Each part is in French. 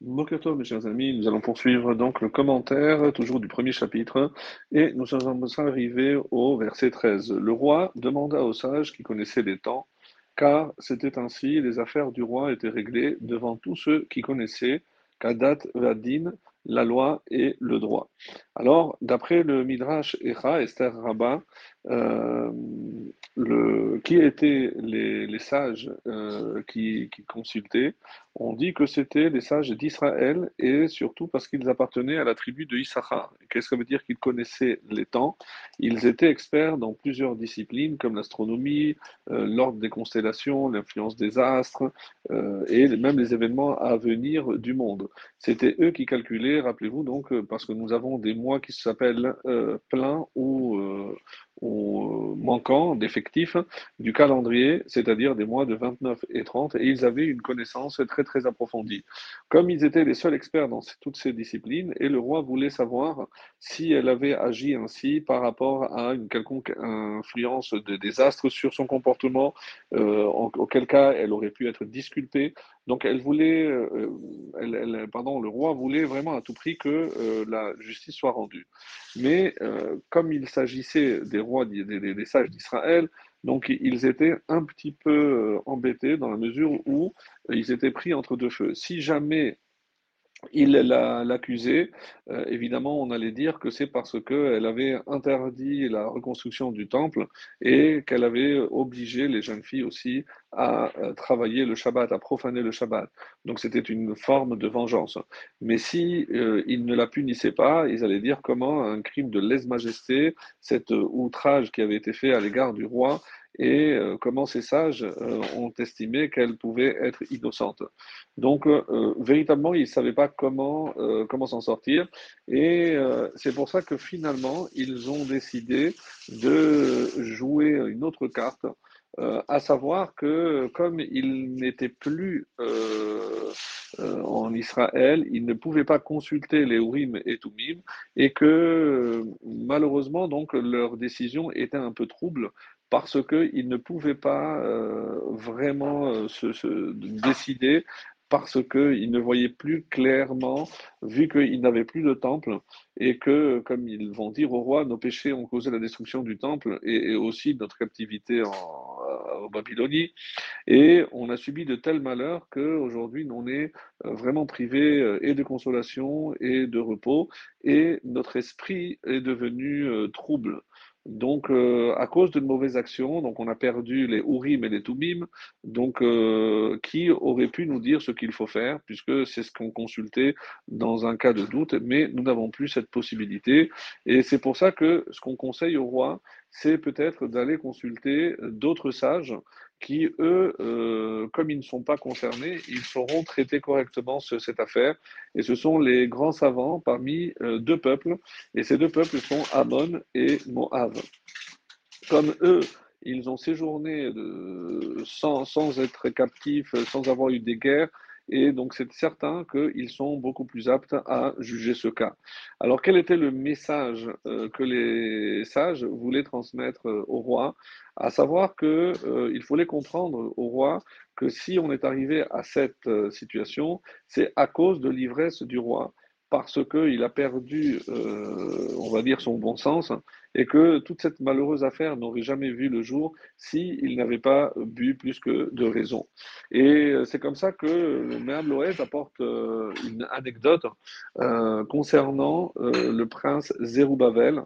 Bokertov, mes chers amis, nous allons poursuivre donc le commentaire, toujours du premier chapitre, et nous sommes arrivés au verset 13. Le roi demanda aux sages qui connaissaient les temps, car c'était ainsi, les affaires du roi étaient réglées devant tous ceux qui connaissaient Kadat Vadin, la loi et le droit. Alors, d'après le Midrash Echa, Esther Rabbah, euh, qui étaient les, sages euh, qui, consultaient On dit que c'était les sages d'Israël et surtout parce qu'ils appartenaient à la tribu de Issachar. Qu'est-ce que ça veut dire qu'ils connaissaient les temps? Ils étaient experts dans plusieurs disciplines comme l'astronomie, euh, l'ordre des constellations, l'influence des astres euh, et même les événements à venir du monde. C'était eux qui calculaient, rappelez-vous donc, parce que nous avons des mois qui s'appellent euh, pleins ou ou manquant d'effectifs du calendrier, c'est-à-dire des mois de 29 et 30, et ils avaient une connaissance très très approfondie. Comme ils étaient les seuls experts dans toutes ces disciplines, et le roi voulait savoir si elle avait agi ainsi par rapport à une quelconque influence de désastre sur son comportement, euh, auquel cas elle aurait pu être disculpée. Donc elle voulait, euh, pardon, le roi voulait vraiment à tout prix que euh, la justice soit rendue. Mais comme il s'agissait des rois, des, sages d'Israël, donc ils étaient un petit peu embêtés dans la mesure où ils étaient pris entre deux feux. Si jamais il l'accusait, euh, évidemment, on allait dire que c'est parce qu'elle avait interdit la reconstruction du temple et qu'elle avait obligé les jeunes filles aussi à euh, travailler le Shabbat, à profaner le Shabbat. Donc c'était une forme de vengeance. Mais si euh, ils ne la punissaient pas, ils allaient dire comment un crime de lèse-majesté, cet outrage qui avait été fait à l'égard du roi, et euh, comment ces sages euh, ont estimé qu'elle pouvait être innocente. Donc, euh, véritablement, ils ne savaient pas comment, comment s'en sortir, et c'est pour ça que finalement, ils ont décidé de jouer une autre carte, à savoir que comme ils n'étaient plus en Israël, ils ne pouvaient pas consulter les Urim et Tumim, et que malheureusement, donc, leur décision était un peu trouble parce qu'ils ne pouvaient pas euh, vraiment euh, se, décider, parce qu'ils ne voyaient plus clairement, vu qu'ils n'avaient plus de temple, et que, comme ils vont dire au roi, nos péchés ont causé la destruction du temple et, aussi notre captivité en, en, Babylonie, et on a subi de tels malheurs qu'aujourd'hui on est euh, vraiment privé et de consolation et de repos, et notre esprit est devenu trouble. Donc, euh, à cause de mauvaises actions, donc on a perdu les Urim et les Tumim, donc euh, qui aurait pu nous dire ce qu'il faut faire, puisque c'est ce qu'on consultait dans un cas de doute, mais nous n'avons plus cette possibilité. Et c'est pour ça que ce qu'on conseille au roi, c'est peut-être d'aller consulter d'autres sages qui, eux, euh, comme ils ne sont pas concernés, ils sauront traiter correctement cette affaire. Et ce sont les grands savants parmi euh, deux peuples, et ces deux peuples sont Ammon et Moab. Comme eux, ils ont séjourné de, sans, sans être captifs, sans avoir eu des guerres, et donc c'est certain qu'ils sont beaucoup plus aptes à juger ce cas. Alors quel était le message euh, que les sages voulaient transmettre euh, au roi? À savoir qu'il euh, fallait comprendre au roi que si on est arrivé à cette situation, c'est à cause de l'ivresse du roi parce qu'il a perdu, on va dire, son bon sens, et que toute cette malheureuse affaire n'aurait jamais vu le jour s'il n'avait pas bu plus que de raison. Et c'est comme ça que le Méam Loès apporte euh, une anecdote euh, concernant le prince Zerubbabel.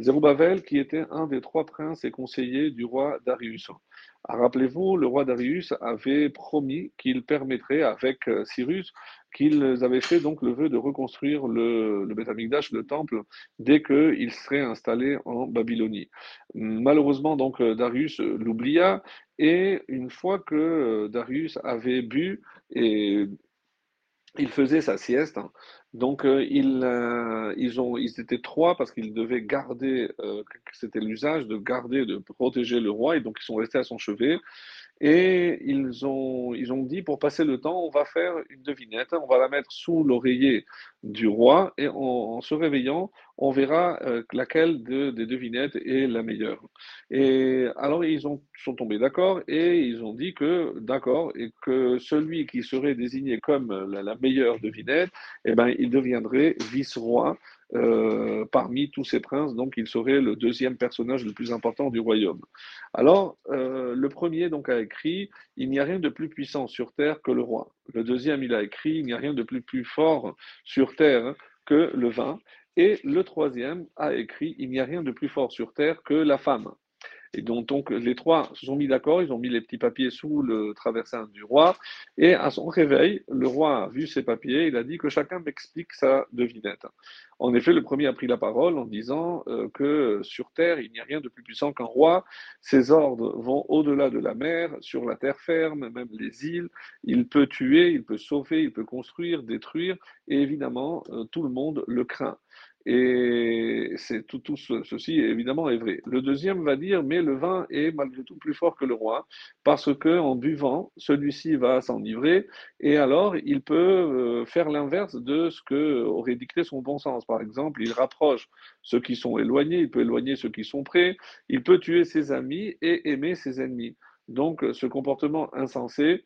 Zerubbabel qui était un des trois princes et conseillers du roi Darius. Rappelez-vous, le roi Darius avait promis qu'il permettrait, avec Cyrus, qu'ils avaient fait donc le vœu de reconstruire le, le le temple, dès qu'il serait installé en Babylonie. Malheureusement, donc, Darius l'oublia, et une fois que Darius avait bu, et il faisait sa sieste, hein, donc euh, ils, euh, ils, ont, ils étaient trois parce qu'ils devaient garder, euh, c'était l'usage de garder, de protéger le roi, et donc ils sont restés à son chevet. Et ils ont, ils ont dit, pour passer le temps, on va faire une devinette, on va la mettre sous l'oreiller du roi, et en, se réveillant, on verra euh, laquelle de- des devinettes est la meilleure. Et alors, ils ont, sont tombés d'accord, et ils ont dit que, d'accord, et que celui qui serait désigné comme la, la meilleure devinette, eh ben, il deviendrait vice-roi euh, parmi tous ces princes, donc il serait le deuxième personnage le plus important du royaume. Alors, euh, le premier donc a écrit, il n'y a rien de plus puissant sur terre que le roi. Le deuxième, il a écrit, il n'y a rien de plus, plus fort sur terre que le vin. Et le troisième a écrit, il n'y a rien de plus fort sur terre que la femme. Et donc, les trois se sont mis d'accord, ils ont mis les petits papiers sous le traversin du roi, et à son réveil, le roi a vu ces papiers, il a dit que chacun m'explique sa devinette. En effet, le premier a pris la parole en disant euh, que sur terre, il n'y a rien de plus puissant qu'un roi, ses ordres vont au-delà de la mer, sur la terre ferme, même les îles, il peut tuer, il peut sauver, il peut construire, détruire, et évidemment, euh, tout le monde le craint. Et c'est tout, tout ce- ceci évidemment est vrai. Le deuxième va dire, mais le vin est malgré tout plus fort que le roi, parce que en buvant, celui-ci va s'enivrer, et alors il peut euh, faire l'inverse de ce que aurait dicté son bon sens. Par exemple, il rapproche ceux qui sont éloignés, il peut éloigner ceux qui sont près, il peut tuer ses amis et aimer ses ennemis. Donc, ce comportement insensé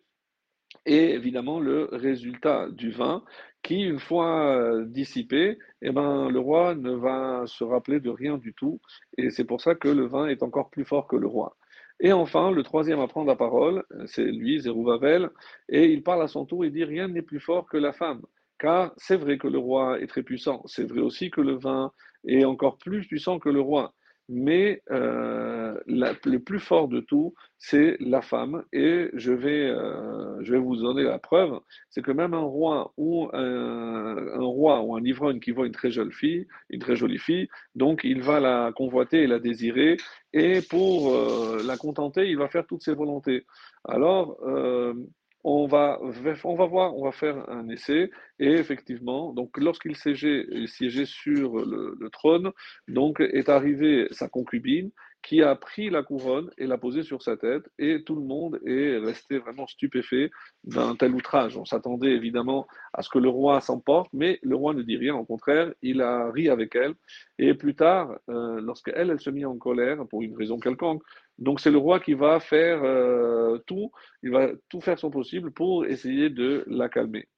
et évidemment le résultat du vin qui, une fois euh, dissipé, eh ben, le roi ne va se rappeler de rien du tout. Et c'est pour ça que le vin est encore plus fort que le roi. Et enfin, le troisième à prendre la parole, c'est lui, Zerubbabel, et il parle à son tour, il dit, rien n'est plus fort que la femme. Car c'est vrai que le roi est très puissant, c'est vrai aussi que le vin est encore plus puissant que le roi. Mais euh, le plus fort de tout, c'est la femme. Et je vais, euh, je vais vous donner la preuve, c'est que même un roi ou un, roi ou un ivrogne qui voit une très jolie fille, une très jolie fille, donc il va la convoiter et la désirer, et pour euh, la contenter, il va faire toutes ses volontés. Alors, on va, voir, on va faire un essai, et effectivement, donc lorsqu'il siégeait, siégeait sur le, le trône, donc est arrivée sa concubine, qui a pris la couronne et l'a posée sur sa tête, et tout le monde est resté vraiment stupéfait d'un tel outrage. On s'attendait évidemment à ce que le roi s'emporte, mais le roi ne dit rien, au contraire, il a ri avec elle, et plus tard, euh, lorsqu'elle, elle se mit en colère pour une raison quelconque, donc c'est le roi qui va faire euh, tout, il va tout faire son possible pour essayer de la calmer.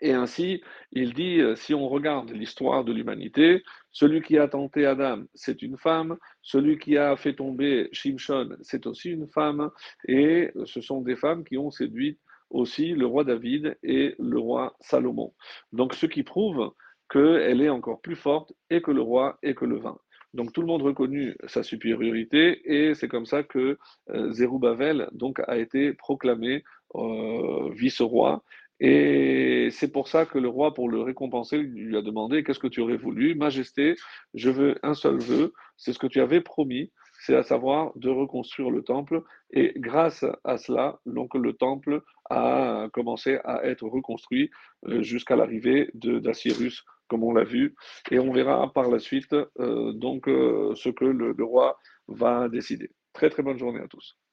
Et ainsi, il dit, euh, si on regarde l'histoire de l'humanité, celui qui a tenté Adam, c'est une femme, celui qui a fait tomber Shimshon, c'est aussi une femme, et ce sont des femmes qui ont séduit aussi le roi David et le roi Salomon. Donc ce qui prouve qu'elle est encore plus forte et que le roi et que le vin. Donc tout le monde reconnut sa supériorité et c'est comme ça que euh, Zerubbabel donc a été proclamé euh, vice-roi et c'est pour ça que le roi, pour le récompenser, lui a demandé, qu'est-ce que tu aurais voulu? Majesté, je veux un seul vœu, c'est ce que tu avais promis, c'est à savoir de reconstruire le temple. Et grâce à cela, donc le temple a commencé à être reconstruit euh, jusqu'à l'arrivée d'Assyrus, comme on l'a vu. Et on verra par la suite euh, donc euh, ce que le, le roi va décider. Très très bonne journée à tous.